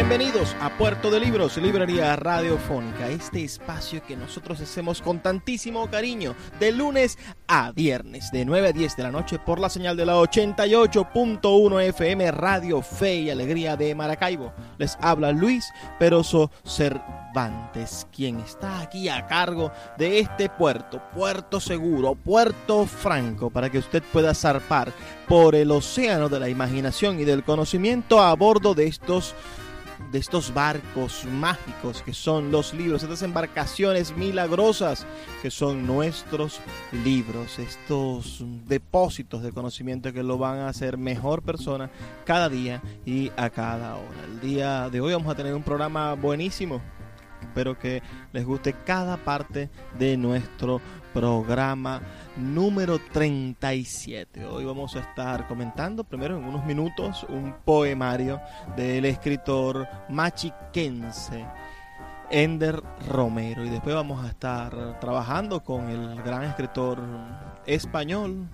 Bienvenidos a Puerto de Libros, Librería Radiofónica, este espacio que nosotros hacemos con tantísimo cariño de lunes a viernes, de 9 a 10 de la noche por la señal de la 88.1 FM Radio Fe y Alegría de Maracaibo. Les habla Luis Peroso Cervantes, quien está aquí a cargo de este puerto, puerto seguro, puerto franco, para que usted pueda zarpar por el océano de la imaginación y del conocimiento a bordo de estos de estos barcos mágicos que son los libros, estas embarcaciones milagrosas que son nuestros libros, estos depósitos de conocimiento que lo van a hacer mejor persona cada día y a cada hora. El día de hoy vamos a tener un programa buenísimo. Espero que les guste cada parte de nuestro programa número 37. Hoy vamos a estar comentando primero en unos minutos un poemario del escritor machiquense Ender Romero y después vamos a estar trabajando con el gran escritor español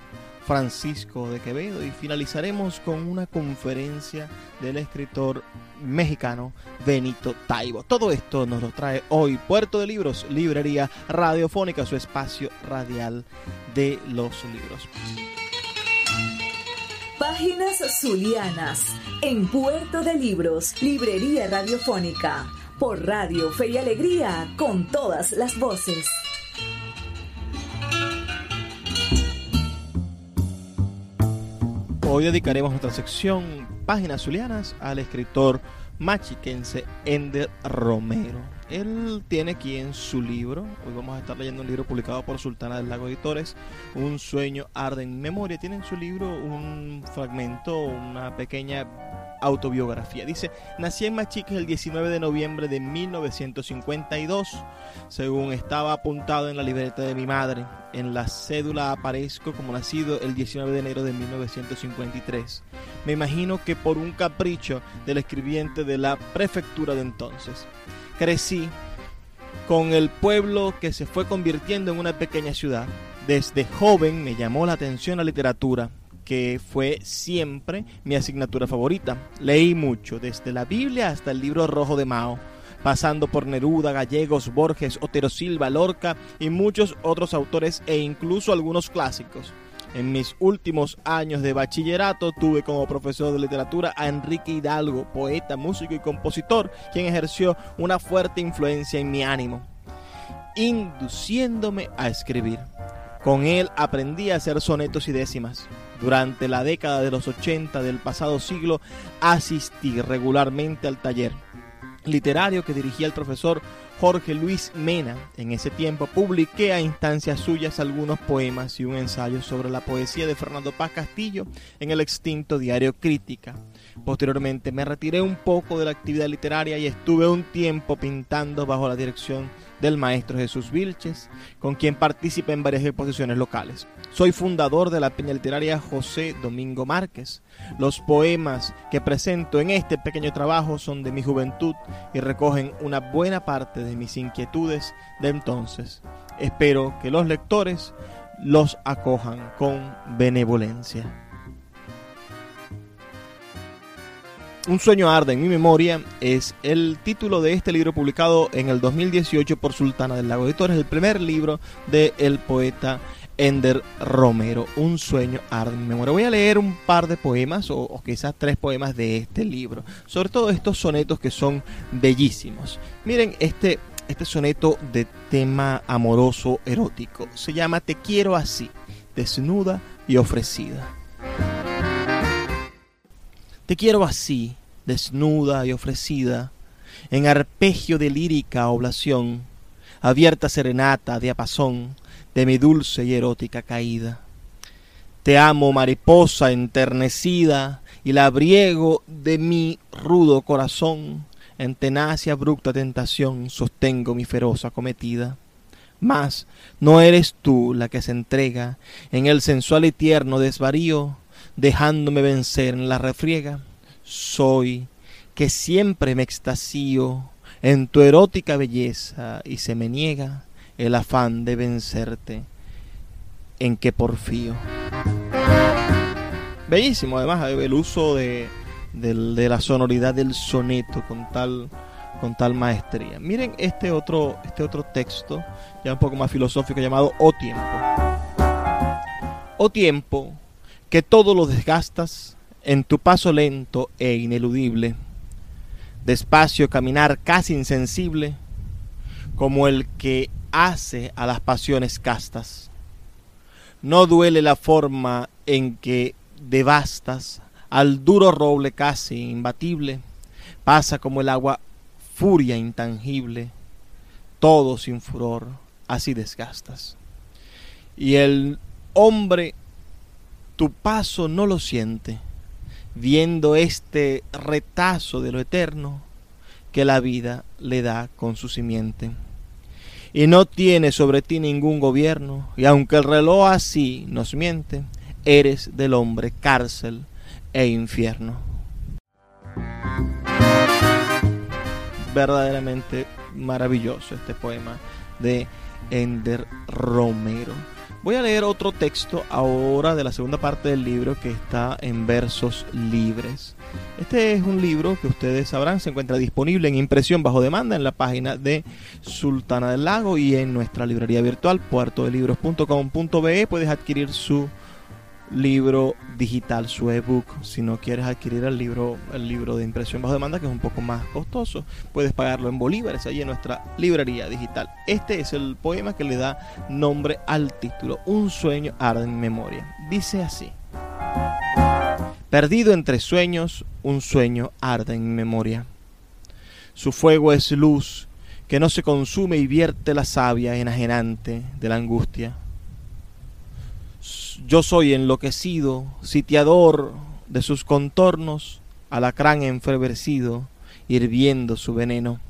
Francisco de Quevedo y finalizaremos con una conferencia del escritor mexicano Benito Taibo. Todo esto nos lo trae hoy Puerto de Libros, Librería Radiofónica, su espacio radial de los libros. Páginas Zulianas en Puerto de Libros, Librería Radiofónica, por Radio Fe y Alegría, con todas las voces. Hoy dedicaremos nuestra sección Páginas Zulianas al escritor machiquense Ender Romero. Él tiene aquí en su libro, hoy vamos a estar leyendo un libro publicado por Sultana del Lago Editores, Un sueño arde en memoria. Tiene en su libro un fragmento, una pequeña autobiografía. Dice, nací en Machiques el 19 de noviembre de 1952, según estaba apuntado en la libreta de mi madre. En la cédula aparezco como nacido el 19 de enero de 1953. Me imagino que por un capricho del escribiente de la prefectura de entonces. Crecí con el pueblo que se fue convirtiendo en una pequeña ciudad. Desde joven me llamó la atención la literatura, que fue siempre mi asignatura favorita. Leí mucho, desde la Biblia hasta el libro rojo de Mao, pasando por Neruda, Gallegos, Borges, Otero Silva, Lorca y muchos otros autores e incluso algunos clásicos. En mis últimos años de bachillerato tuve como profesor de literatura a Enrique Hidalgo, poeta, músico y compositor, quien ejerció una fuerte influencia en mi ánimo, induciéndome a escribir. Con él aprendí a hacer sonetos y décimas. Durante la década de los 80 del pasado siglo asistí regularmente al taller literario que dirigía el profesor Jorge Luis Mena. En ese tiempo publiqué a instancias suyas algunos poemas y un ensayo sobre la poesía de Fernando Paz Castillo en el extinto diario Crítica. Posteriormente me retiré un poco de la actividad literaria y estuve un tiempo pintando bajo la dirección del maestro Jesús Vilches, con quien participa en varias exposiciones locales. Soy fundador de la peña literaria José Domingo Márquez. Los poemas que presento en este pequeño trabajo son de mi juventud y recogen una buena parte de mis inquietudes de entonces. Espero que los lectores los acojan con benevolencia. Un sueño arde en mi memoria es el título de este libro publicado en el 2018 por Sultana del Lago Editores, el primer libro del poeta Ender Romero, Un sueño arde mi memoria. Voy a leer un par de poemas o, quizás tres poemas de este libro, sobre todo estos sonetos que son bellísimos. Miren este, este soneto de tema amoroso erótico. Se llama Te quiero así, desnuda y ofrecida. Te quiero así, desnuda y ofrecida, en arpegio de lírica oblación, abierta serenata, diapasón de mi dulce y erótica caída. Te amo, mariposa enternecida, y la abriego de mi rudo corazón. En tenaz y abrupta tentación sostengo mi feroz acometida. Mas no eres tú la que se entrega en el sensual y tierno desvarío, dejándome vencer en la refriega. Soy que siempre me extasío en tu erótica belleza y se me niega el afán de vencerte en que porfío. Bellísimo, además, el uso de, la sonoridad del soneto con tal, con tal maestría. Miren este otro, este otro texto, ya un poco más filosófico, llamado O Tiempo. O Tiempo, que todo lo desgastas en tu paso lento e ineludible, despacio caminar casi insensible, como el que hace a las pasiones castas. No duele la forma en que devastas al duro roble casi imbatible, pasa como el agua furia intangible, todo sin furor, así desgastas. Y el hombre tu paso no lo siente, viendo este retazo de lo eterno que la vida le da con su simiente. Y no tiene sobre ti ningún gobierno, y aunque el reloj así nos miente, eres del hombre cárcel e infierno. Verdaderamente maravilloso este poema de Ender Romero. Voy a leer otro texto ahora de la segunda parte del libro que está en versos libres. Este es un libro que ustedes sabrán se encuentra disponible en impresión bajo demanda en la página de Sultana del Lago y en nuestra librería virtual puertodelibros.com.be puedes adquirir su libro digital, su ebook. Si no quieres adquirir el libro, el libro de impresión bajo demanda, que es un poco más costoso, puedes pagarlo en bolívares allí en nuestra librería digital. Este es el poema que le da nombre al título, Un sueño arde en memoria. Dice así. Perdido entre sueños, un sueño arde en memoria. Su fuego es luz que no se consume y vierte la savia enajenante de la angustia yo soy enloquecido, sitiador de sus contornos, alacrán enfervecido, hirviendo su veneno.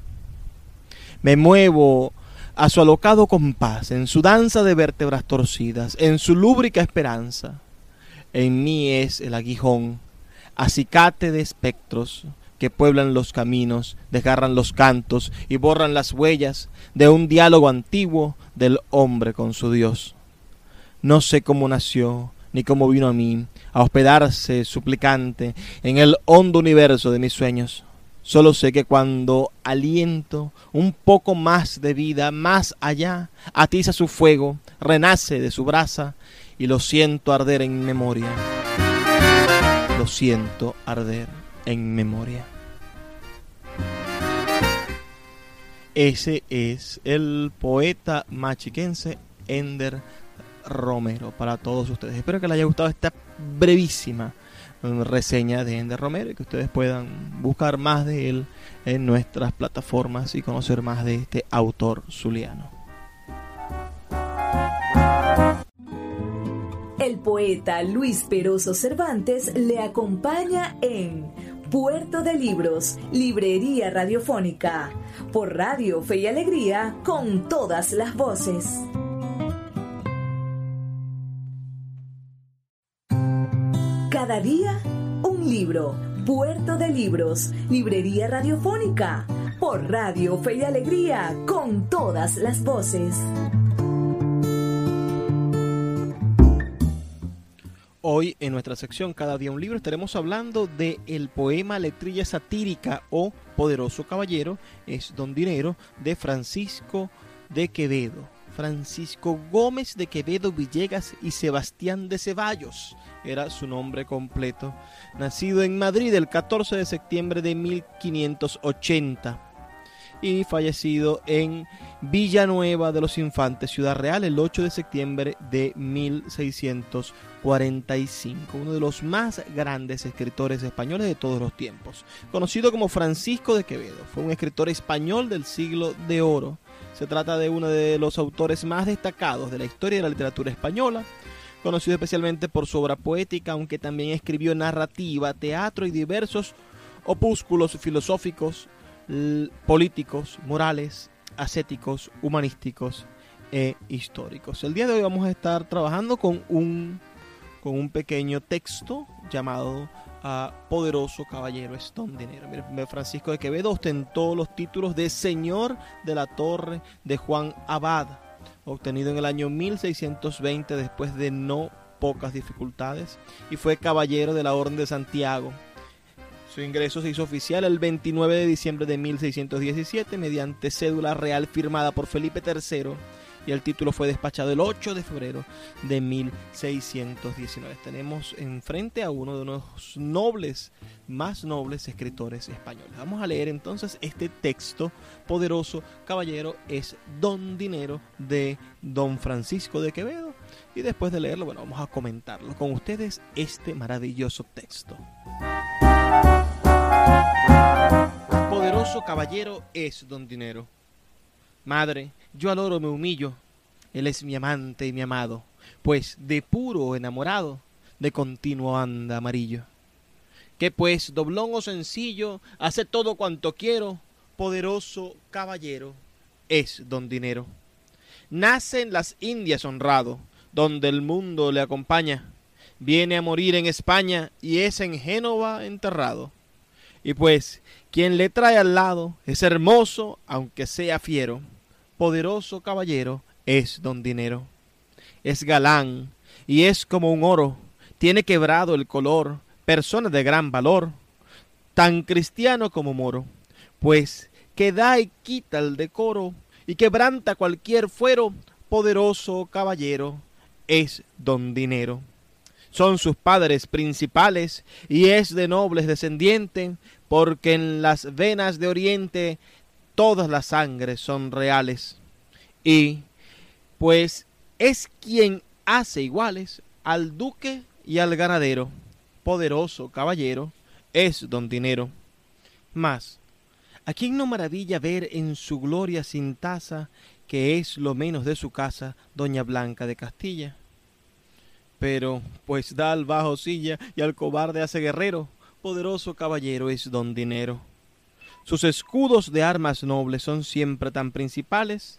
Me muevo a su alocado compás, en su danza de vértebras torcidas, en su lúbrica esperanza. En mí es el aguijón, acicate de espectros que pueblan los caminos, desgarran los cantos y borran las huellas de un diálogo antiguo del hombre con su Dios. No sé cómo nació, ni cómo vino a mí, a hospedarse suplicante en el hondo universo de mis sueños. Solo sé que cuando aliento un poco más de vida más allá, atiza su fuego, renace de su brasa y lo siento arder en memoria. Lo siento arder en memoria. Ese es el poeta machiquense Ender Romero para todos ustedes. Espero que les haya gustado esta brevísima reseña de Ender Romero y que ustedes puedan buscar más de él en nuestras plataformas y conocer más de este autor zuliano. El poeta Luis Peroso Cervantes le acompaña en Puerto de Libros, Librería Radiofónica, por Radio Fe y Alegría, con todas las voces. Cada día, un libro. Puerto de Libros, Librería Radiofónica, por Radio Fe y Alegría, con todas las voces. Hoy en nuestra sección Cada día un libro estaremos hablando de el poema Letrilla satírica o Poderoso Caballero es Don Dinero de Francisco de Quevedo. Francisco Gómez de Quevedo Villegas y Sebastián de Ceballos era su nombre completo, nacido en Madrid el 14 de septiembre de 1580 y fallecido en Villanueva de los Infantes, Ciudad Real, el 8 de septiembre de 1645, uno de los más grandes escritores españoles de todos los tiempos. Conocido como Francisco de Quevedo, fue un escritor español del siglo de oro Se trata de uno de los autores más destacados de la historia de la literatura española, conocido especialmente por su obra poética, aunque también escribió narrativa, teatro y diversos opúsculos filosóficos, políticos, morales, ascéticos, humanísticos e históricos. El día de hoy vamos a estar trabajando con un, con un pequeño texto llamado uh, Poderoso Caballero es Don Dinero. Francisco de Quevedo ostentó los títulos de Señor de la Torre de Juan Abad, obtenido en el año 1620 después de no pocas dificultades, y fue caballero de la Orden de Santiago su ingreso se hizo oficial el 29 de diciembre de 1617 mediante cédula real firmada por Felipe III y el título fue despachado el 8 de febrero de 1619. Tenemos enfrente a uno de los nobles, más nobles escritores españoles. Vamos a leer entonces este texto poderoso, caballero, es Don Dinero de Don Francisco de Quevedo. Y después de leerlo, bueno, vamos a comentarlo con ustedes este maravilloso texto. Poderoso caballero es don Dinero. Madre, yo al oro me humillo, él es mi amante y mi amado, pues de puro enamorado, de continuo anda amarillo. Que pues, doblón o sencillo, hace todo cuanto quiero, poderoso caballero es don Dinero. Nace en las Indias honrado, donde el mundo le acompaña, viene a morir en España y es en Génova enterrado. Y pues, quien le trae al lado es hermoso, aunque sea fiero, poderoso caballero es don dinero. Es galán y es como un oro, tiene quebrado el color, persona de gran valor, tan cristiano como moro, pues que da y quita el decoro y quebranta cualquier fuero, poderoso caballero es don dinero. Son sus padres principales y es de nobles descendiente, porque en las venas de Oriente todas las sangres son reales. Y pues es quien hace iguales al duque y al ganadero, poderoso caballero, es don dinero. Mas, ¿a quién no maravilla ver en su gloria sin taza, que es lo menos de su casa, doña Blanca de Castilla? Pero pues da al bajo silla y al cobarde hace guerrero, poderoso caballero es don dinero. Sus escudos de armas nobles son siempre tan principales,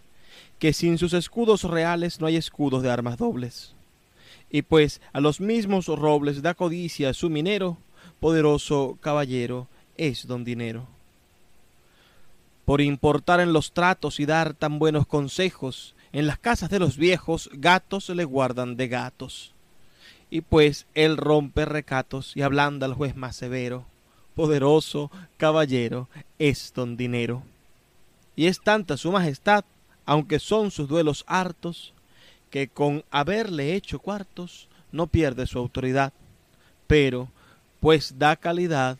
que sin sus escudos reales no hay escudos de armas dobles. Y pues a los mismos robles da codicia su minero, poderoso caballero es don dinero. Por importar en los tratos y dar tan buenos consejos, en las casas de los viejos gatos le guardan de gatos y pues él rompe recatos y ablanda al juez más severo. Poderoso caballero es don dinero. Y es tanta su majestad, aunque son sus duelos hartos, que con haberle hecho cuartos no pierde su autoridad, pero pues da calidad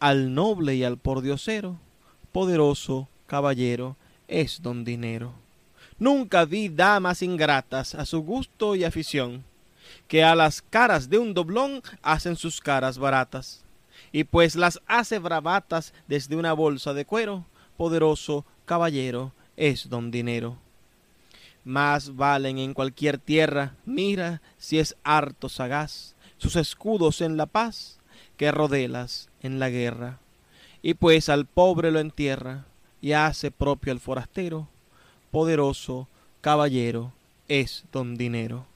al noble y al pordiosero, poderoso caballero es don dinero. Nunca vi damas ingratas a su gusto y afición, que a las caras de un doblón hacen sus caras baratas, y pues las hace bravatas desde una bolsa de cuero, poderoso caballero es don dinero. Más valen en cualquier tierra, mira si es harto sagaz, sus escudos en la paz, que rodelas en la guerra. Y pues al pobre lo entierra, y hace propio al forastero, poderoso caballero es don dinero.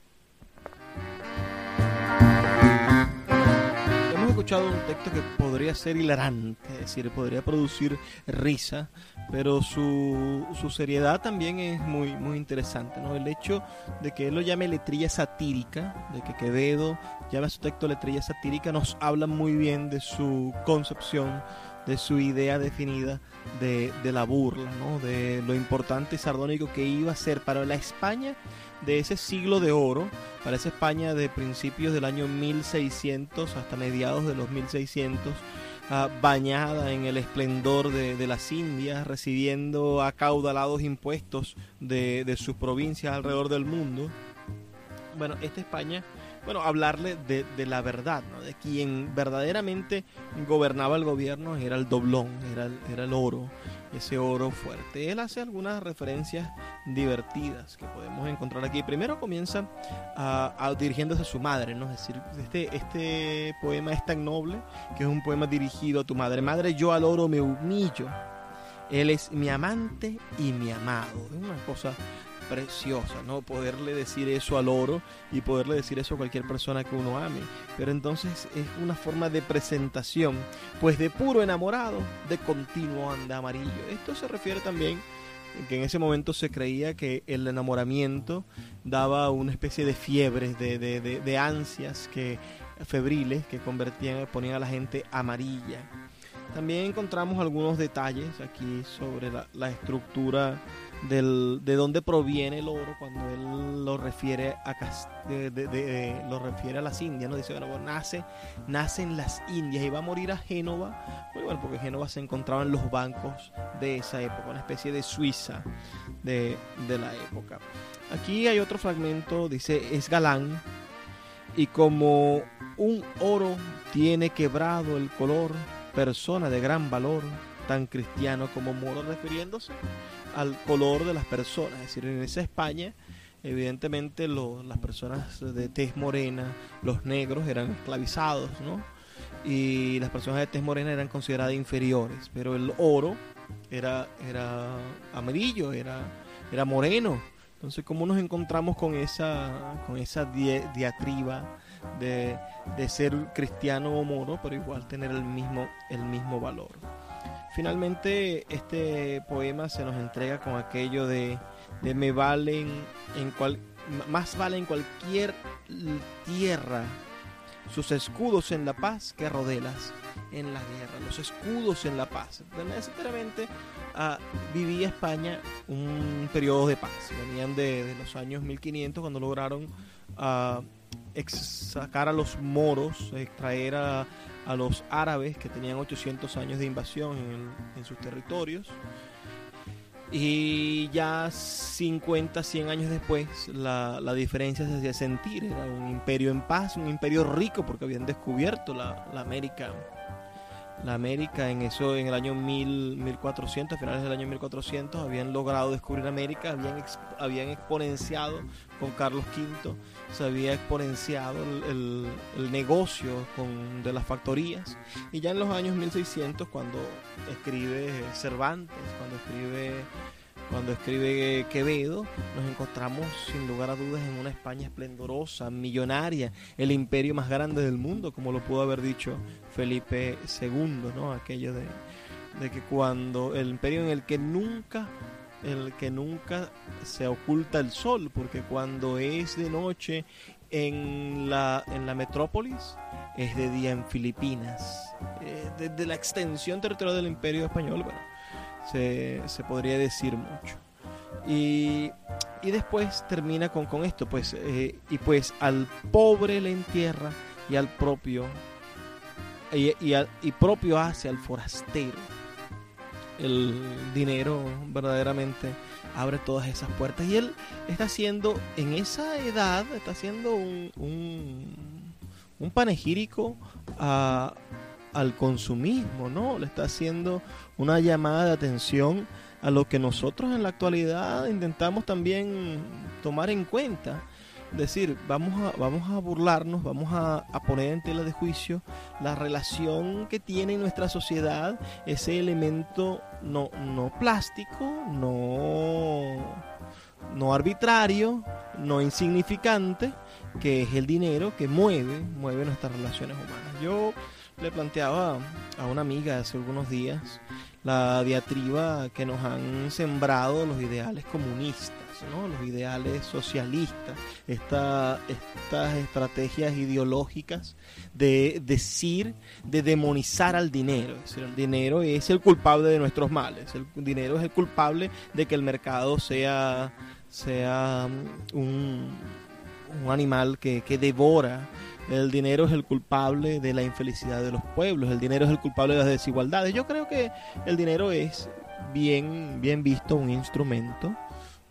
Escuchado un texto que podría ser hilarante, es decir, podría producir risa, pero su, su seriedad también es muy, muy interesante. ¿no? El hecho de que él lo llame letrilla satírica, de que Quevedo llame a su texto letrilla satírica, nos habla muy bien de su concepción, de su idea definida de, de la burla, ¿no? de lo importante y sardónico que iba a ser para la España de ese siglo de oro, para esa España de principios del año 1600 hasta mediados de los 1600, ah, bañada en el esplendor de, las Indias, recibiendo acaudalados impuestos de, de sus provincias alrededor del mundo. Bueno, esta España bueno, hablarle de, la verdad, ¿no? de quien verdaderamente gobernaba el gobierno era el doblón, era el, era el oro, ese oro fuerte. Él hace algunas referencias divertidas que podemos encontrar aquí. Primero comienza a, dirigiéndose a su madre, ¿no? Es decir, este, este poema es tan noble que es un poema dirigido a tu madre. Madre, yo al oro me humillo. Él es mi amante y mi amado. Es una cosa preciosa, ¿no? Poderle decir eso al oro y poderle decir eso a cualquier persona que uno ame. Pero entonces es una forma de presentación, pues de puro enamorado, de continuo anda amarillo. Esto se refiere también que en ese momento se creía que el enamoramiento daba una especie de fiebre, de, de, de, ansias que febriles que convertían, ponían a la gente amarilla. También encontramos algunos detalles aquí sobre la estructura del, de dónde proviene el oro cuando él lo refiere a de, lo refiere a las Indias, ¿no? Dice, bueno, nace, nace en las Indias y va a morir a Génova, bueno, porque Génova se encontraba en los bancos de esa época, una especie de Suiza de, de la época. Aquí hay otro fragmento, dice, es galán y como un oro tiene quebrado el color, persona de gran valor, tan cristiano como moro, refiriéndose al color de las personas. Es decir, en esa España, evidentemente las personas de tez morena, los negros, eran esclavizados, ¿no? Y las personas de tez morena eran consideradas inferiores, pero el oro era, era amarillo, era, era moreno. Entonces, ¿cómo nos encontramos con esa, con esa diatriba de, de, ser cristiano o moro, pero igual tener el mismo, el mismo valor? Finalmente, este poema se nos entrega con aquello de, me valen en cual, más valen cualquier tierra sus escudos en la paz que rodelas en la guerra, los escudos en la paz. Necesariamente ah, vivía España un periodo de paz. Venían de, los años 1500 cuando lograron ah, sacar a los moros, extraer a, a los árabes que tenían 800 años de invasión en, sus territorios. Y ya 50, 100 años después, la, diferencia se hacía sentir. Era un imperio en paz, un imperio rico, porque habían descubierto la, la América la América en eso en el año 1400, a finales del año 1400, habían logrado descubrir América, habían, habían exponenciado con Carlos V, se había exponenciado el, el, negocio con, de las factorías. Y ya en los años 1600, cuando escribe Cervantes, cuando escribe cuando escribe Quevedo, nos encontramos sin lugar a dudas en una España esplendorosa, millonaria, el imperio más grande del mundo, como lo pudo haber dicho Felipe II, ¿no? Aquello de, que cuando el imperio en el que nunca el que nunca se oculta el sol, porque cuando es de noche en la, en la metrópolis, es de día en Filipinas. Eh, desde la extensión territorial del imperio español, bueno, se, podría decir mucho. Y, y después termina con, con esto, pues, eh, y pues al pobre le entierra y al propio, y, y, propio hace al forastero. El dinero verdaderamente abre todas esas puertas y él está haciendo, en esa edad, está haciendo un, un, un panegírico a, al consumismo, ¿no? Le está haciendo una llamada de atención a lo que nosotros en la actualidad intentamos también tomar en cuenta. Es decir, vamos a, vamos a burlarnos, vamos a, poner en tela de juicio la relación que tiene en nuestra sociedad ese elemento no, no plástico, no, no arbitrario, no insignificante, que es el dinero que mueve, mueve nuestras relaciones humanas. Yo le planteaba a una amiga hace algunos días la diatriba que nos han sembrado los ideales comunistas, ¿no? los ideales socialistas, estas estrategias ideológicas de decir, de demonizar al dinero. Es decir, el dinero es el culpable de nuestros males, el dinero es el culpable de que el mercado sea, sea un, un animal que, que devora el dinero es el culpable de la infelicidad de los pueblos, el dinero es el culpable de las desigualdades. Yo creo que el dinero es bien, bien visto un instrumento,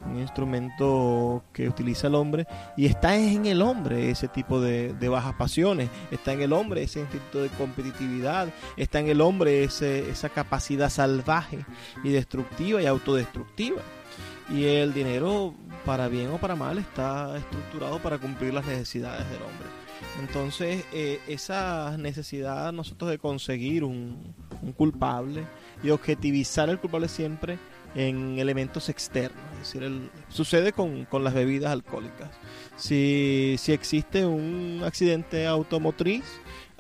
un instrumento que utiliza el hombre y está en el hombre ese tipo de, bajas pasiones, está en el hombre ese instinto de competitividad, está en el hombre ese, esa capacidad salvaje y destructiva y autodestructiva. Y el dinero, para bien o para mal, está estructurado para cumplir las necesidades del hombre. Entonces, eh, esa necesidad nosotros de conseguir un, culpable y objetivizar al culpable siempre en elementos externos. Es decir, sucede con, las bebidas alcohólicas. Si, si existe un accidente automotriz,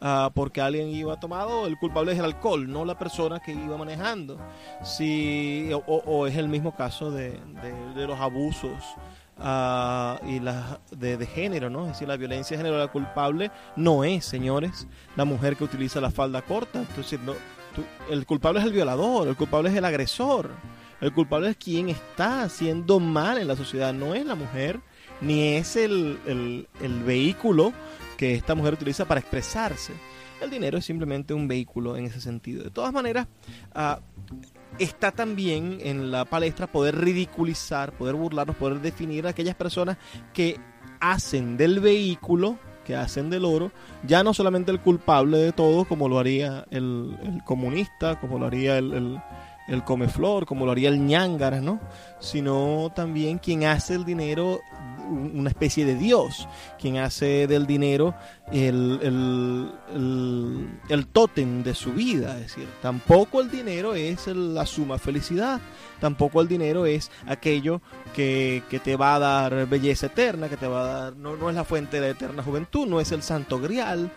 uh, porque alguien iba tomado, el culpable es el alcohol, no la persona que iba manejando. Si, o, es el mismo caso de, los abusos uh, y la, de, género, ¿no? Es decir, la violencia de género, la culpable no es, señores, la mujer que utiliza la falda corta. Entonces, el culpable es el violador, el culpable es el agresor. El culpable es quien está haciendo mal en la sociedad, no es la mujer, ni es el, vehículo que esta mujer utiliza para expresarse. El dinero es simplemente un vehículo en ese sentido. De todas maneras, ah, está también en la palestra poder ridiculizar, poder burlarnos, poder definir a aquellas personas que hacen del vehículo, que hacen del oro, ya no solamente el culpable de todo, como lo haría el, comunista, como lo haría el, comeflor, como lo haría el ñángara, ¿no? Sino también quien hace el dinero una especie de Dios, quien hace del dinero el, el, el, tótem de su vida. Es decir, tampoco el dinero es la suma felicidad, tampoco el dinero es aquello que, que, te va a dar belleza eterna, que te va a dar, no, no es la fuente de la eterna juventud, no es el santo grial.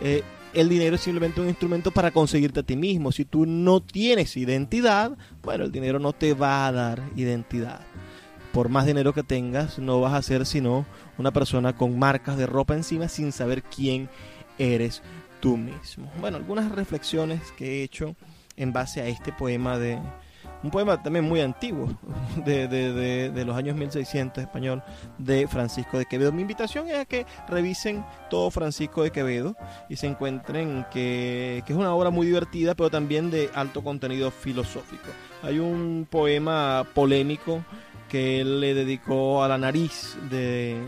Eh, el dinero es simplemente un instrumento para conseguirte a ti mismo. Si tú no tienes identidad, bueno, el dinero no te va a dar identidad. Por más dinero que tengas, no vas a ser sino una persona con marcas de ropa encima sin saber quién eres tú mismo. Bueno, algunas reflexiones que he hecho en base a este poema de, un poema también muy antiguo, de, los años 1600 español, de Francisco de Quevedo. Mi invitación es a que revisen todo Francisco de Quevedo y se encuentren que, que es una obra muy divertida, pero también de alto contenido filosófico. Hay un poema polémico que él le dedicó a la nariz de,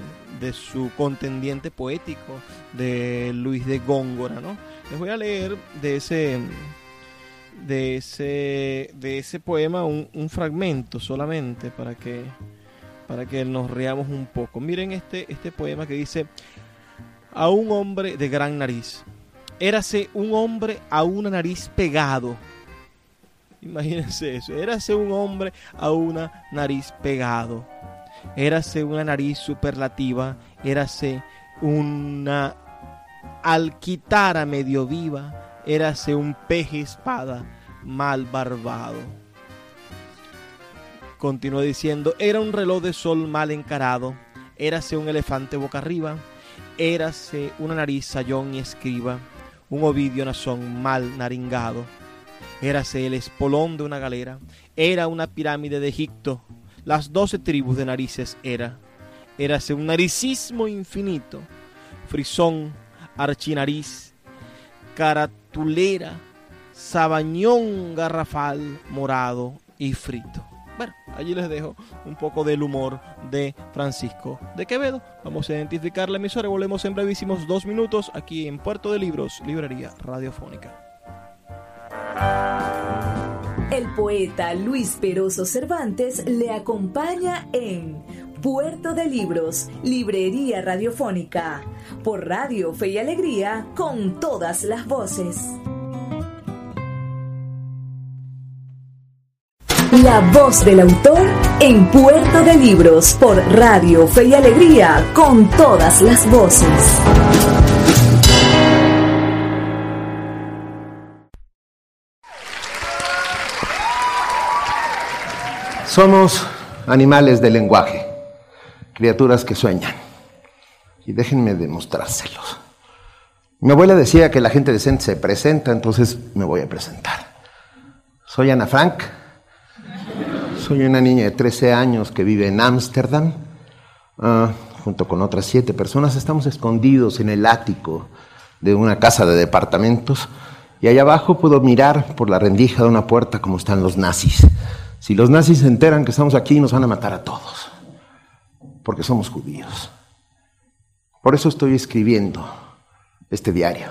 de, su contendiente poético, de Luis de Góngora, ¿no? Les voy a leer de ese, de ese, de ese poema un, fragmento solamente para que, para que nos reamos un poco. Miren este, este poema que dice, a un hombre de gran nariz. Érase un hombre a una nariz pegado. Imagínense eso. Érase un hombre a una nariz pegado. Érase una nariz superlativa. Érase una alquitara medio viva érase un peje espada mal barbado. Continuó diciendo, era un reloj de sol mal encarado, érase un elefante boca arriba, érase una nariz sayón y escriba, un ovidio nazón mal naringado, érase el espolón de una galera, era una pirámide de Egipto, las doce tribus de narices era, érase un naricismo infinito, frisón, archinariz, carat tulera, sabañón garrafal, morado y frito. Bueno, allí les dejo un poco del humor de Francisco de Quevedo. Vamos a identificar la emisora y volvemos en brevísimos dos minutos aquí en Puerto de Libros, Librería Radiofónica. El poeta Luis Peroso Cervantes le acompaña en Puerto de Libros, Librería Radiofónica, por Radio Fe y Alegría, con todas las voces. La voz del autor en Puerto de Libros, por Radio Fe y Alegría, con todas las voces. Somos animales de lenguaje criaturas que sueñan. Y déjenme demostrárselos. Mi abuela decía que la gente decente se presenta, entonces me voy a presentar. Soy Ana Frank. Soy una niña de 13 años que vive en Ámsterdam. Ah, junto con otras siete personas estamos escondidos en el ático de una casa de departamentos y allá abajo puedo mirar por la rendija de una puerta como están los nazis, Si los nazis se enteran que estamos aquí, nos van a matar a todos, porque somos judíos. Por eso estoy escribiendo este diario,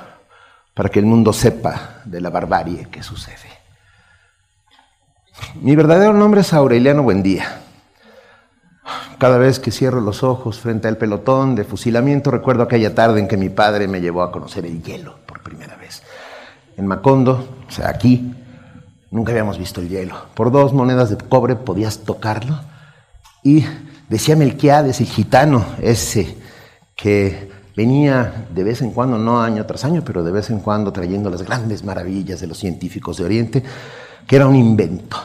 para que el mundo sepa de la barbarie que sucede. Mi verdadero nombre es Aureliano Buendía. Cada vez que cierro los ojos frente al pelotón de fusilamiento, recuerdo aquella tarde en que mi padre me llevó a conocer el hielo por primera vez. En Macondo, o sea, aquí, nunca habíamos visto el hielo. Por dos monedas de cobre podías tocarlo. Y decía Melquiades, el gitano ese, que venía de vez en cuando, no año tras año, pero de vez en cuando trayendo las grandes maravillas de los científicos de Oriente, que era un invento.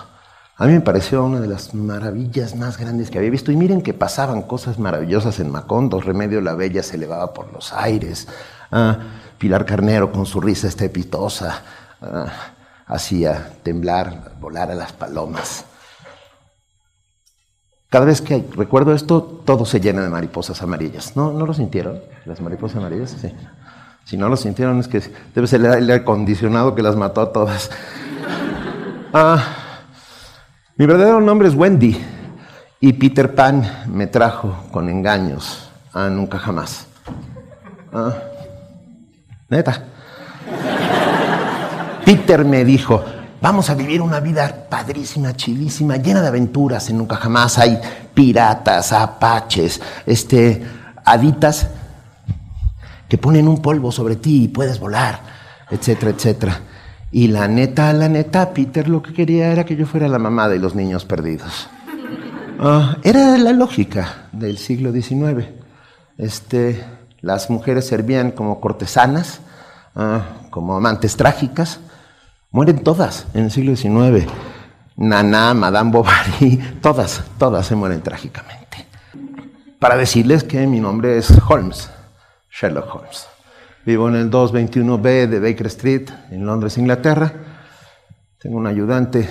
A mí me pareció una de las maravillas más grandes que había visto. Y miren que pasaban cosas maravillosas en Macondo. Remedio la Bella se elevaba por los aires. Ah, Pilar Carnero con su risa estrepitosa ah, hacía temblar, volar a las palomas. Cada vez que recuerdo esto, todo se llena de mariposas amarillas. ¿No, ¿No lo sintieron? Las mariposas amarillas, sí. Si no lo sintieron es que debe ser el acondicionado que las mató a todas. Ah, mi verdadero nombre es Wendy y Peter Pan me trajo con engaños a nunca jamás. Ah, neta. Peter me dijo, vamos a vivir una vida padrísima, chilísima, llena de aventuras en nunca jamás. Hay piratas, apaches, este, haditas que ponen un polvo sobre ti y puedes volar, etcétera, etcétera. Y la neta, la neta, Peter lo que quería era que yo fuera la mamá de los niños perdidos. Ah, era la lógica del siglo XIX. Este, las mujeres servían como cortesanas, ah, como amantes trágicas. Mueren todas en el siglo XIX. Nana, Madame Bovary, todas, todas se mueren trágicamente. Para decirles que mi nombre es Holmes, Sherlock Holmes. Vivo en el 221B de Baker Street, en Londres, Inglaterra. Tengo un ayudante.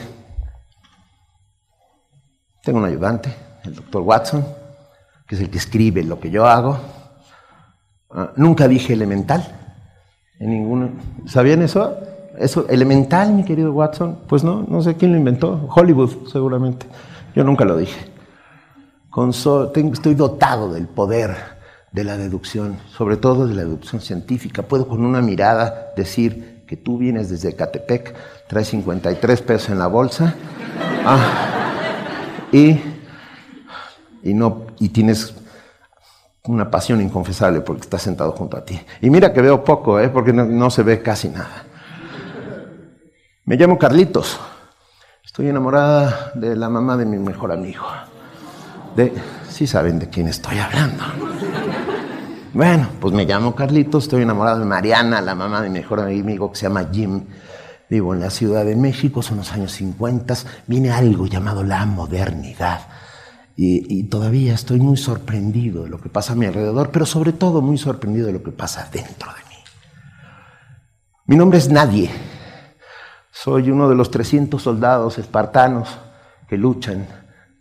Tengo un ayudante, el doctor Watson, que es el que escribe lo que yo hago. Ah, nunca dije elemental. En. ¿Sabían eso? Eso, elemental, mi querido Watson. Pues no, no sé quién lo inventó. Hollywood, seguramente. Yo nunca lo dije. Estoy dotado del poder de la deducción, sobre todo de la deducción científica. Puedo con una mirada decir que tú vienes desde Catepec, traes 53 pesos en la bolsa ah, y, y, no, y tienes una pasión inconfesable porque estás sentado junto a ti. Y mira que veo poco, ¿eh? porque no se ve casi nada. Me llamo Carlitos. Estoy enamorada de la mamá de mi mejor amigo. De, sí saben de quién estoy hablando. Bueno, pues me llamo Carlitos, estoy enamorado de Mariana, la mamá de mi mejor amigo que se llama Jim. Vivo en la Ciudad de México, son los años 50, viene algo llamado la modernidad. Y, todavía estoy muy sorprendido de lo que pasa a mi alrededor, pero sobre todo muy sorprendido de lo que pasa dentro de mí. Mi nombre es Nadie. Soy uno de los 300 soldados espartanos que luchan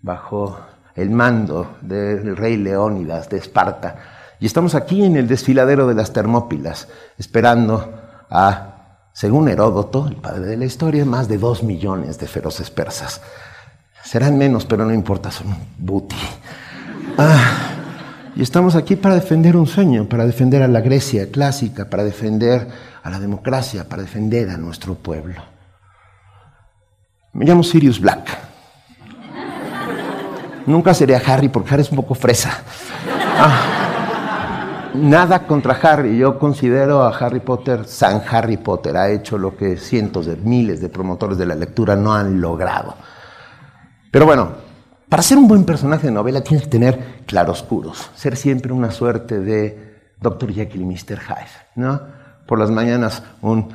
bajo el mando del rey Leónidas de Esparta y estamos aquí en el desfiladero de las Termópilas, esperando a, según Heródoto, el padre de la historia, más de dos millones de feroces persas. Serán menos, pero no importa, son un booty. Ah, y estamos aquí para defender un sueño, para defender a la Grecia clásica, para defender a la democracia, para defender a nuestro pueblo. Me llamo Sirius Black. Nunca seré a Harry porque Harry es un poco fresa. Ah nada contra Harry. Yo considero a Harry Potter San Harry Potter. Ha hecho lo que cientos de miles de promotores de la lectura no han logrado. Pero bueno, para ser un buen personaje de novela tienes que tener claroscuros. Ser siempre una suerte de Dr. Jekyll y Mr. Hyde, ¿no? Por las mañanas un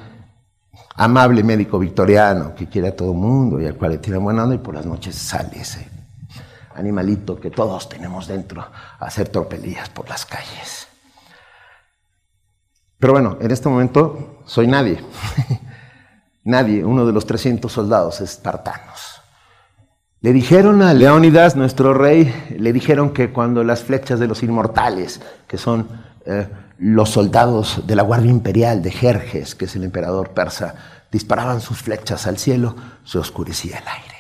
amable médico victoriano que quiere a todo mundo y al cual le tiene buena onda y por las noches sale ese animalito que todos tenemos dentro a hacer tropelías por las calles. Pero bueno, en este momento soy nadie. nadie, uno de los 300 soldados espartanos. Le dijeron a Leónidas, nuestro rey, le dijeron que cuando las flechas de los inmortales, que son eh, los soldados de la Guardia Imperial de Jerjes, que es el emperador persa, disparaban sus flechas al cielo, se oscurecía el aire.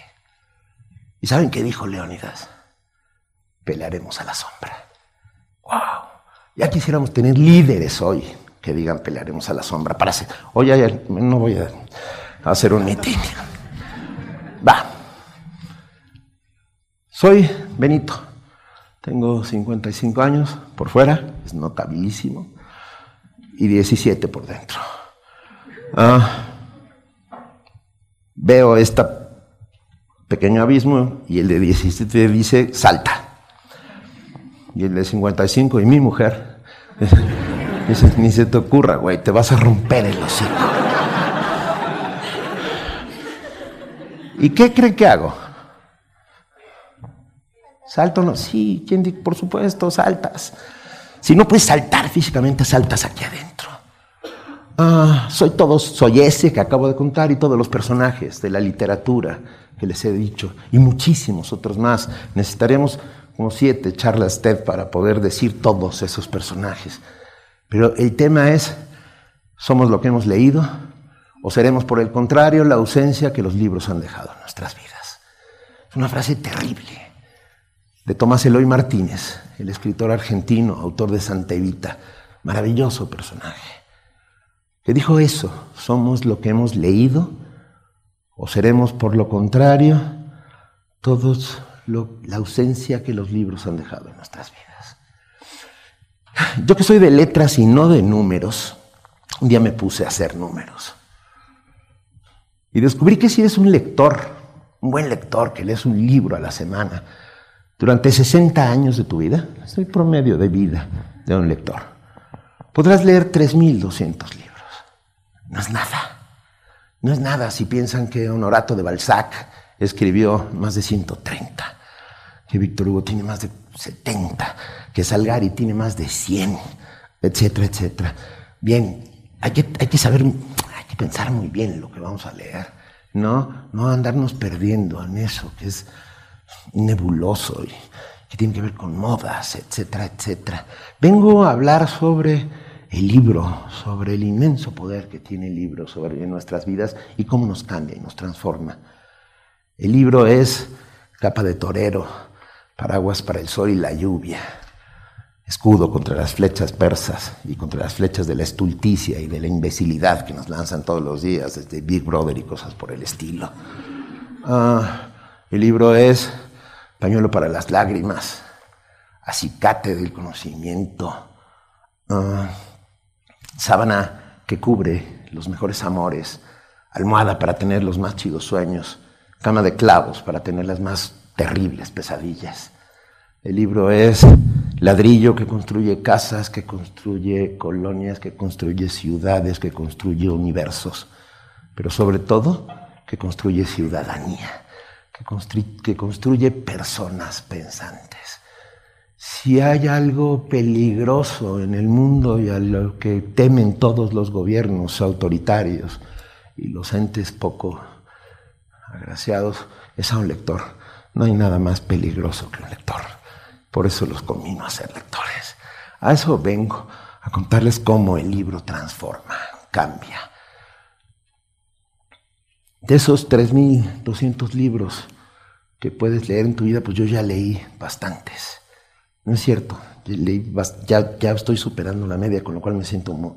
¿Y saben qué dijo Leónidas? Pelearemos a la sombra. ¡Wow! Ya quisiéramos tener líderes hoy que digan pelearemos a la sombra para hacer. Oye, no voy a hacer un mitin. Va. Soy Benito. Tengo 55 años por fuera, es notabilísimo, y 17 por dentro. Ah, veo este pequeño abismo y el de 17 dice salta. Y el de 55 y mi mujer dice, ni se te ocurra, güey, te vas a romper el hocico. ¿Y qué cree que hago? ¿Salto? Sí, ¿quién por supuesto, saltas. Si no puedes saltar físicamente, saltas aquí adentro. Ah, soy todos, soy ese que acabo de contar y todos los personajes de la literatura que les he dicho y muchísimos otros más. Necesitaríamos como siete charlas TED para poder decir todos esos personajes. Pero el tema es, ¿somos lo que hemos leído o seremos por el contrario la ausencia que los libros han dejado en nuestras vidas? Es una frase terrible de Tomás Eloy Martínez, el escritor argentino, autor de Santa Evita, maravilloso personaje, que dijo eso, somos lo que hemos leído o seremos por lo contrario todos la ausencia que los libros han dejado en nuestras vidas. Yo que soy de letras y no de números, un día me puse a hacer números. Y descubrí que si eres un lector, un buen lector que lees un libro a la semana, durante 60 años de tu vida, es el promedio de vida de un lector, podrás leer 3.200 libros. No es nada. No es nada si piensan que Honorato de Balzac escribió más de 130, que Víctor Hugo tiene más de 70, que Salgari tiene más de 100, etcétera, etcétera. Bien, hay que, hay que saber, hay que pensar muy bien lo que vamos a leer, ¿no? No andarnos perdiendo en eso, que es nebuloso y que tiene que ver con modas, etcétera, etcétera. Vengo a hablar sobre el libro, sobre el inmenso poder que tiene el libro sobre nuestras vidas y cómo nos cambia y nos transforma. El libro es capa de torero, paraguas para el sol y la lluvia, escudo contra las flechas persas y contra las flechas de la estulticia y de la imbecilidad que nos lanzan todos los días desde Big Brother y cosas por el estilo. Ah, el libro es pañuelo para las lágrimas, acicate del conocimiento, sábana que cubre los mejores amores, almohada para tener los más chidos sueños, cama de clavos para tener las más terribles pesadillas. El libro es ladrillo que construye casas, que construye colonias, que construye ciudades, que construye universos, pero sobre todo que construye ciudadanía que, construye, personas pensantes. Si hay algo peligroso en el mundo y a lo que temen todos los gobiernos autoritarios y los entes poco agraciados, es a un lector. No hay nada más peligroso que un lector. Por eso los convino a ser lectores. A eso vengo, a contarles cómo el libro transforma, cambia, de esos 3.200 libros que puedes leer en tu vida, pues yo ya leí bastantes. No es cierto, ya, ya estoy superando la media, con lo cual me siento...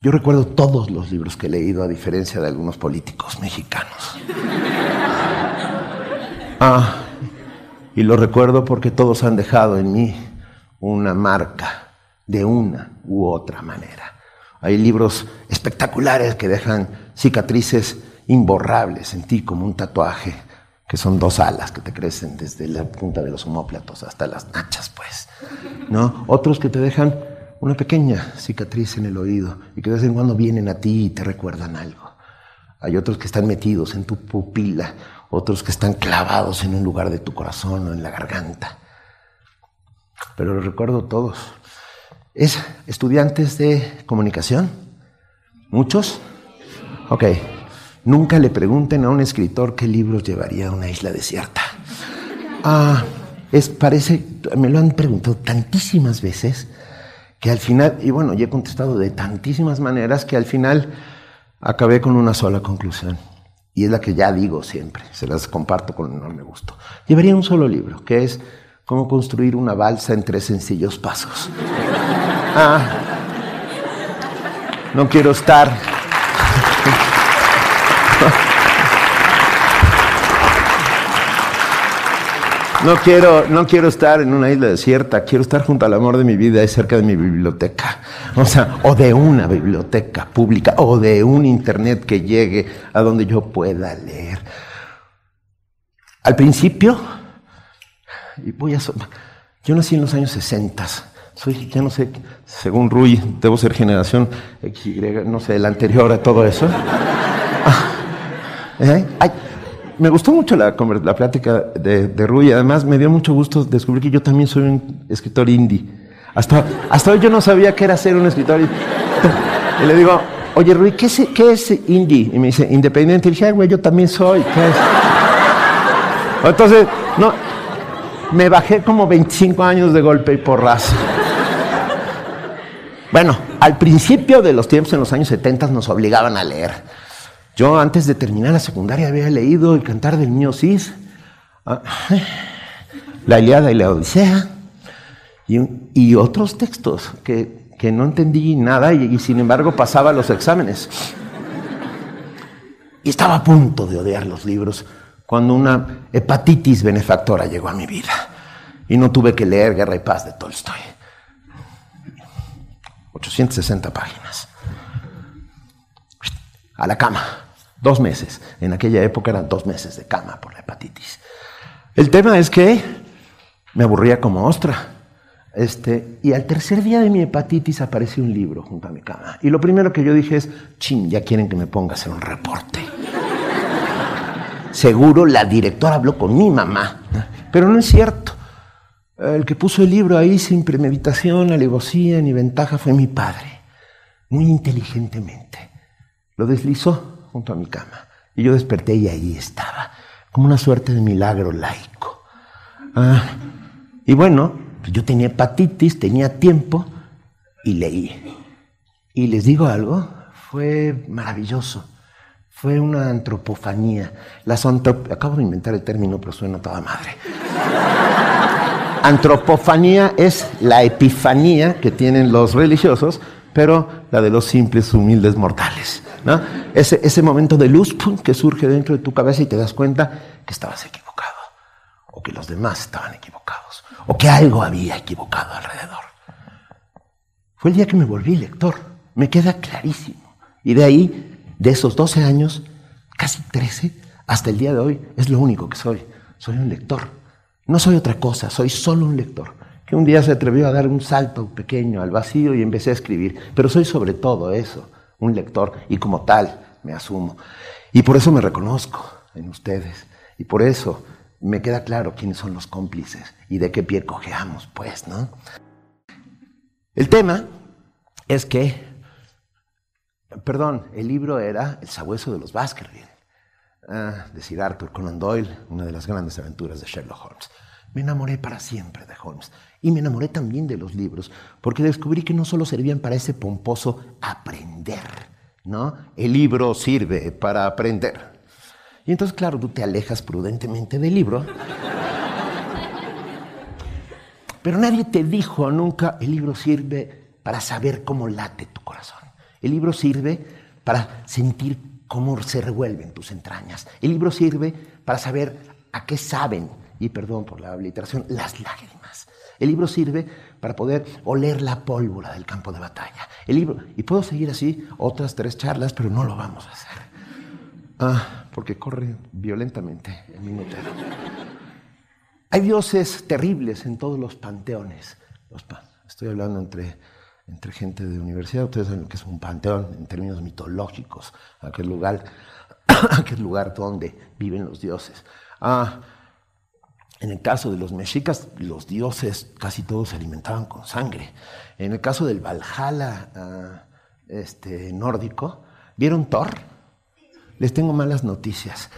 Yo recuerdo todos los libros que he leído, a diferencia de algunos políticos mexicanos. Ah, y lo recuerdo porque todos han dejado en mí una marca de una u otra manera. Hay libros espectaculares que dejan cicatrices imborrables en ti como un tatuaje, que son dos alas que te crecen desde la punta de los homóplatos hasta las nachas, pues. ¿No? Otros que te dejan una pequeña cicatriz en el oído y que de vez en cuando vienen a ti y te recuerdan algo. Hay otros que están metidos en tu pupila, otros que están clavados en un lugar de tu corazón o en la garganta. Pero los recuerdo todos. ¿Es estudiantes de comunicación? ¿Muchos? Ok. Nunca le pregunten a un escritor qué libros llevaría a una isla desierta. Ah, es, parece, me lo han preguntado tantísimas veces que al final, y bueno, yo he contestado de tantísimas maneras que al final acabé con una sola conclusión. y es la que ya digo siempre, se las comparto con enorme gusto. Llevaría un solo libro, que es Cómo construir una balsa en tres sencillos pasos. Ah, no quiero estar No quiero, no quiero estar en una isla desierta, quiero estar junto al amor de mi vida y cerca de mi biblioteca. O sea, o de una biblioteca pública, o de un internet que llegue a donde yo pueda leer. Al principio, y voy a. Yo nací en los años 60. Soy, ya no sé, según Rui, debo ser generación XY, no sé, la anterior a todo eso. ¿Eh? Ay, me gustó mucho la, la plática de, de Rui. Además, me dio mucho gusto descubrir que yo también soy un escritor indie. Hasta, hasta hoy yo no sabía qué era ser un escritor indie. Y le digo, oye, Rui, ¿qué es, qué es indie? Y me dice, independiente. Y dije, güey, yo también soy. ¿qué es? Entonces, no, me bajé como 25 años de golpe y porrazo. Bueno, al principio de los tiempos, en los años 70, nos obligaban a leer. Yo antes de terminar la secundaria había leído el cantar del mío Cis, ah, la Iliada y la Odisea, y, otros textos que, que, no entendí nada y, y sin embargo pasaba los exámenes. Y estaba a punto de odiar los libros cuando una hepatitis benefactora llegó a mi vida y no tuve que leer Guerra y Paz de Tolstoy. 860 páginas. A la cama. Dos meses. En aquella época eran dos meses de cama por la hepatitis. El tema es que me aburría como ostra. Este, y al tercer día de mi hepatitis apareció un libro junto a mi cama. Y lo primero que yo dije es, ching, ya quieren que me ponga a hacer un reporte. Seguro la directora habló con mi mamá. Pero no es cierto. El que puso el libro ahí sin premeditación, alevosía ni ventaja fue mi padre. Muy inteligentemente. Lo deslizó junto a mi cama. Y yo desperté y ahí estaba. Como una suerte de milagro laico. Ah, y bueno, pues yo tenía hepatitis, tenía tiempo y leí. Y les digo algo, fue maravilloso. Fue una antropofanía. Acabo de inventar el término, pero suena toda madre. Antropofanía es la epifanía que tienen los religiosos, pero la de los simples, humildes mortales. ¿No? Ese, ese momento de luz que surge dentro de tu cabeza y te das cuenta que estabas equivocado, o que los demás estaban equivocados, o que algo había equivocado alrededor. Fue el día que me volví lector, me queda clarísimo. Y de ahí, de esos 12 años, casi 13, hasta el día de hoy, es lo único que soy. Soy un lector. No soy otra cosa, soy solo un lector, que un día se atrevió a dar un salto pequeño al vacío y empecé a escribir. Pero soy sobre todo eso, un lector, y como tal me asumo. Y por eso me reconozco en ustedes, y por eso me queda claro quiénes son los cómplices y de qué pie cojeamos, pues, ¿no? El tema es que, perdón, el libro era El sabueso de los Baskerville. Ah, de Sir Arthur Conan Doyle, una de las grandes aventuras de Sherlock Holmes. Me enamoré para siempre de Holmes y me enamoré también de los libros, porque descubrí que no solo servían para ese pomposo aprender, ¿no? El libro sirve para aprender. Y entonces, claro, tú te alejas prudentemente del libro. Pero nadie te dijo nunca, el libro sirve para saber cómo late tu corazón. El libro sirve para sentir cómo se revuelven tus entrañas. El libro sirve para saber a qué saben, y perdón por la obliteración, las lágrimas. El libro sirve para poder oler la pólvora del campo de batalla. El libro, y puedo seguir así otras tres charlas, pero no lo vamos a hacer. Ah, porque corre violentamente el minutero. Hay dioses terribles en todos los panteones. estoy hablando entre entre gente de universidad. Ustedes saben lo que es un panteón en términos mitológicos, aquel lugar, aquel lugar donde viven los dioses. Ah, en el caso de los mexicas, los dioses casi todos se alimentaban con sangre. En el caso del Valhalla ah, este, nórdico, ¿vieron Thor? Les tengo malas noticias.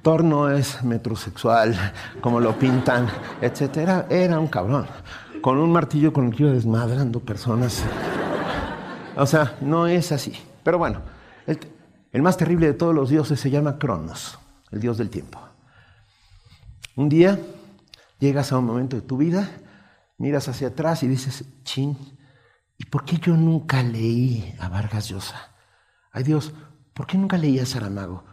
Thor no es metrosexual, como lo pintan, etc. Era un cabrón con un martillo con el que iba desmadrando personas. O sea, no es así. Pero bueno, El más terrible de todos los dioses se llama Cronos, el dios del tiempo. Un día llegas a un momento de tu vida, miras hacia atrás y dices, chin, ¿y por qué yo nunca leí a Vargas Llosa? Ay Dios, ¿por qué nunca leí a Saramago?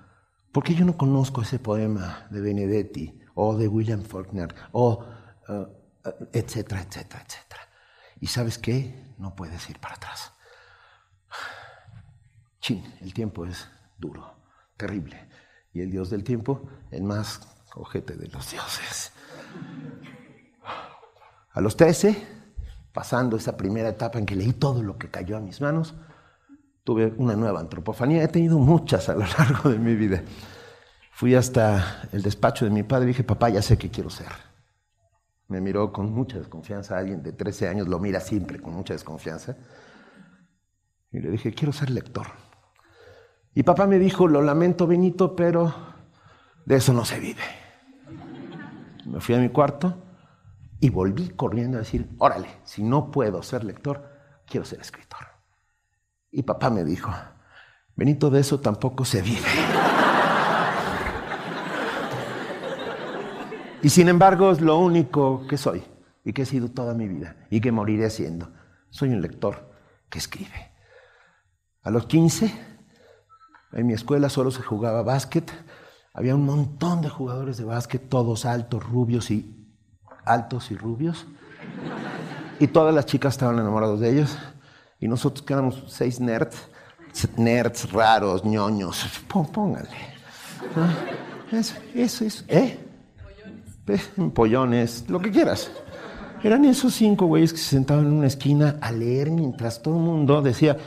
¿Por qué yo no conozco ese poema de Benedetti o de William Faulkner o uh, uh, etcétera, etcétera, etcétera? Y sabes qué? No puedes ir para atrás. Chin, el tiempo es duro, terrible. Y el dios del tiempo, el más ojete de los dioses. A los 13, pasando esa primera etapa en que leí todo lo que cayó a mis manos, tuve una nueva antropofanía. He tenido muchas a lo largo de mi vida. Fui hasta el despacho de mi padre y dije, papá, ya sé qué quiero ser. Me miró con mucha desconfianza. Alguien de 13 años lo mira siempre con mucha desconfianza. Y le dije, quiero ser lector. Y papá me dijo, lo lamento, Benito, pero de eso no se vive. Me fui a mi cuarto y volví corriendo a decir, órale, si no puedo ser lector, quiero ser escritor. Y papá me dijo, Benito, de eso tampoco se vive. y sin embargo es lo único que soy y que he sido toda mi vida y que moriré siendo. Soy un lector que escribe. A los 15, en mi escuela solo se jugaba básquet. Había un montón de jugadores de básquet, todos altos, rubios y altos y rubios. Y todas las chicas estaban enamoradas de ellos. Y nosotros que éramos seis nerds, nerds raros, ñoños, póngale. Eso, eso, eso. ¿Eh? Pollones. Pollones, lo que quieras. Eran esos cinco güeyes que se sentaban en una esquina a leer mientras todo el mundo decía,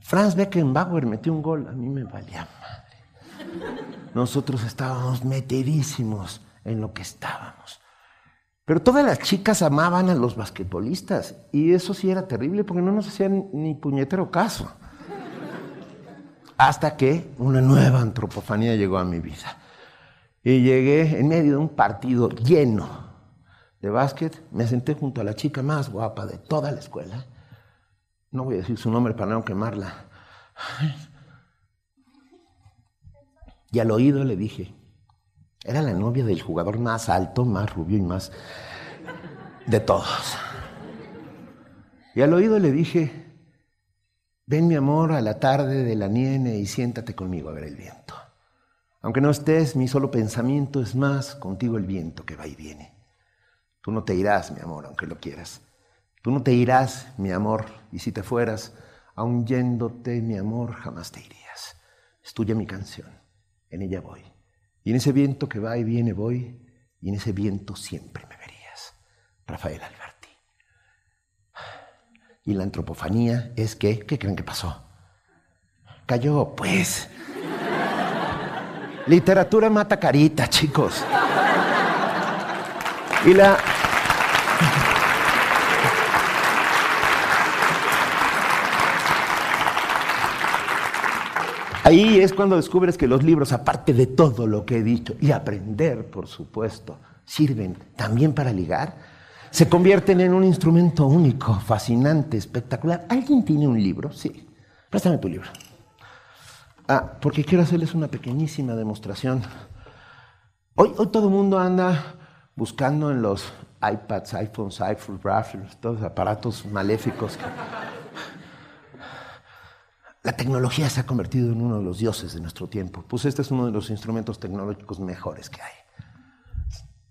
Franz Beckenbauer metió un gol, a mí me valía madre. Nosotros estábamos metidísimos en lo que estábamos. Pero todas las chicas amaban a los basquetbolistas y eso sí era terrible porque no nos hacían ni puñetero caso. Hasta que una nueva antropofanía llegó a mi vida. Y llegué en medio de un partido lleno de básquet, me senté junto a la chica más guapa de toda la escuela. No voy a decir su nombre para no quemarla. Y al oído le dije, era la novia del jugador más alto, más rubio y más de todos. Y al oído le dije, ven mi amor a la tarde de la nieve y siéntate conmigo a ver el viento. Aunque no estés, mi solo pensamiento es más contigo el viento que va y viene. Tú no te irás, mi amor, aunque lo quieras. Tú no te irás, mi amor, y si te fueras, aun yéndote, mi amor, jamás te irías. Es tuya mi canción, en ella voy. Y en ese viento que va y viene voy, y en ese viento siempre me verías. Rafael Alberti. Y la antropofanía es que, ¿qué creen que pasó? Cayó, pues. Literatura mata carita, chicos. Y la... Ahí es cuando descubres que los libros, aparte de todo lo que he dicho, y aprender, por supuesto, sirven también para ligar, se convierten en un instrumento único, fascinante, espectacular. ¿Alguien tiene un libro? Sí. Préstame tu libro. Ah, porque quiero hacerles una pequeñísima demostración. Hoy, todo el mundo anda buscando en los iPads, iPhones, iPhones, todos los aparatos maléficos. La tecnología se ha convertido en uno de los dioses de nuestro tiempo. Pues este es uno de los instrumentos tecnológicos mejores que hay.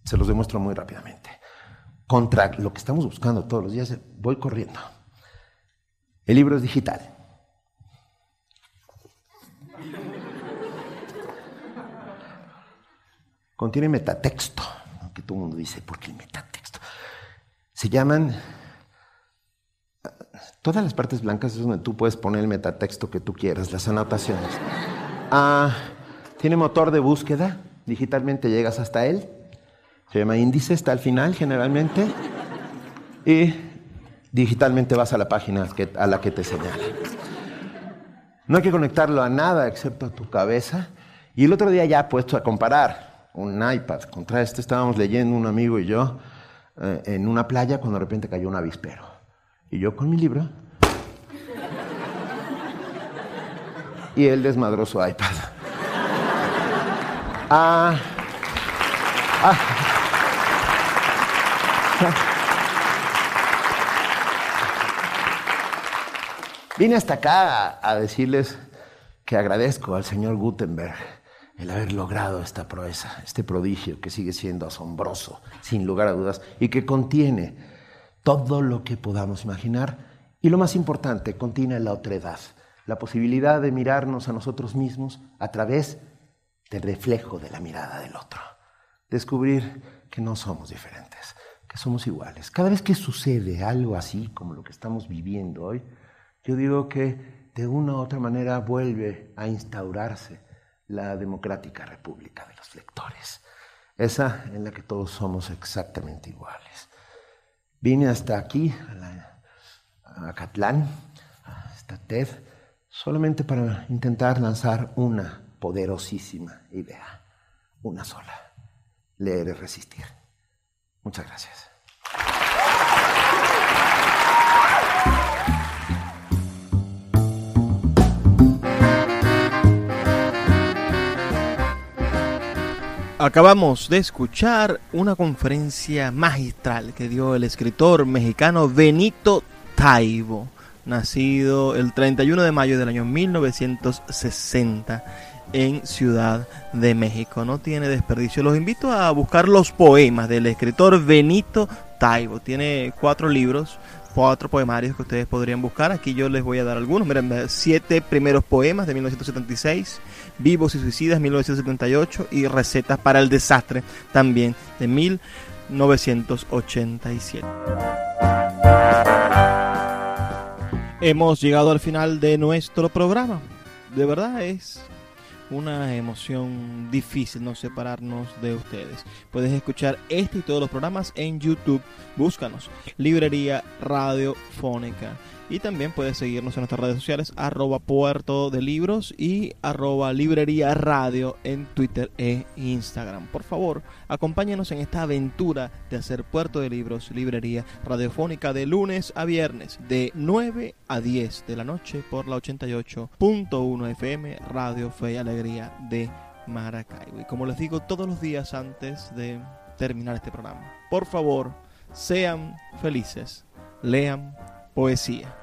Se los demuestro muy rápidamente. Contra lo que estamos buscando todos los días, voy corriendo. El libro es digital. Contiene metatexto, que todo el mundo dice, ¿por qué el metatexto? Se llaman Todas las partes blancas es donde tú puedes poner el metatexto que tú quieras, las anotaciones. Ah, tiene motor de búsqueda, digitalmente llegas hasta él. Se llama índice, está al final generalmente. Y digitalmente vas a la página a la que te señala. No hay que conectarlo a nada excepto a tu cabeza. Y el otro día ya puesto a comparar un iPad contra este, estábamos leyendo un amigo y yo eh, en una playa cuando de repente cayó un avispero. Y yo con mi libro. y él desmadró su iPad. Ah, ah. Vine hasta acá a, a decirles que agradezco al señor Gutenberg el haber logrado esta proeza, este prodigio que sigue siendo asombroso, sin lugar a dudas, y que contiene todo lo que podamos imaginar, y lo más importante, contiene la otredad, la posibilidad de mirarnos a nosotros mismos a través del reflejo de la mirada del otro, descubrir que no somos diferentes, que somos iguales. Cada vez que sucede algo así como lo que estamos viviendo hoy, yo digo que de una u otra manera vuelve a instaurarse la democrática república de los lectores, esa en la que todos somos exactamente iguales. Vine hasta aquí, a, Catlán, a esta TED, solamente para intentar lanzar una poderosísima idea, una sola, leer y resistir. Muchas gracias. Acabamos de escuchar una conferencia magistral que dio el escritor mexicano Benito Taibo, nacido el 31 de mayo del año 1960 en Ciudad de México. No tiene desperdicio. Los invito a buscar los poemas del escritor Benito Taibo. Tiene cuatro libros cuatro poemarios que ustedes podrían buscar. Aquí yo les voy a dar algunos. Miren, siete primeros poemas de 1976, Vivos y Suicidas 1978 y Recetas para el Desastre también de 1987. Hemos llegado al final de nuestro programa. De verdad es una emoción difícil no separarnos de ustedes. Puedes escuchar este y todos los programas en YouTube. Búscanos, Librería Radiofónica. Y también puedes seguirnos en nuestras redes sociales, arroba puerto de libros y arroba librería radio en Twitter e Instagram. Por favor, acompáñanos en esta aventura de hacer puerto de libros, librería radiofónica de lunes a viernes, de 9 a 10 de la noche por la 88.1 FM Radio Fe y Alegría de Maracaibo. Y como les digo todos los días antes de terminar este programa, por favor, sean felices, lean poesía.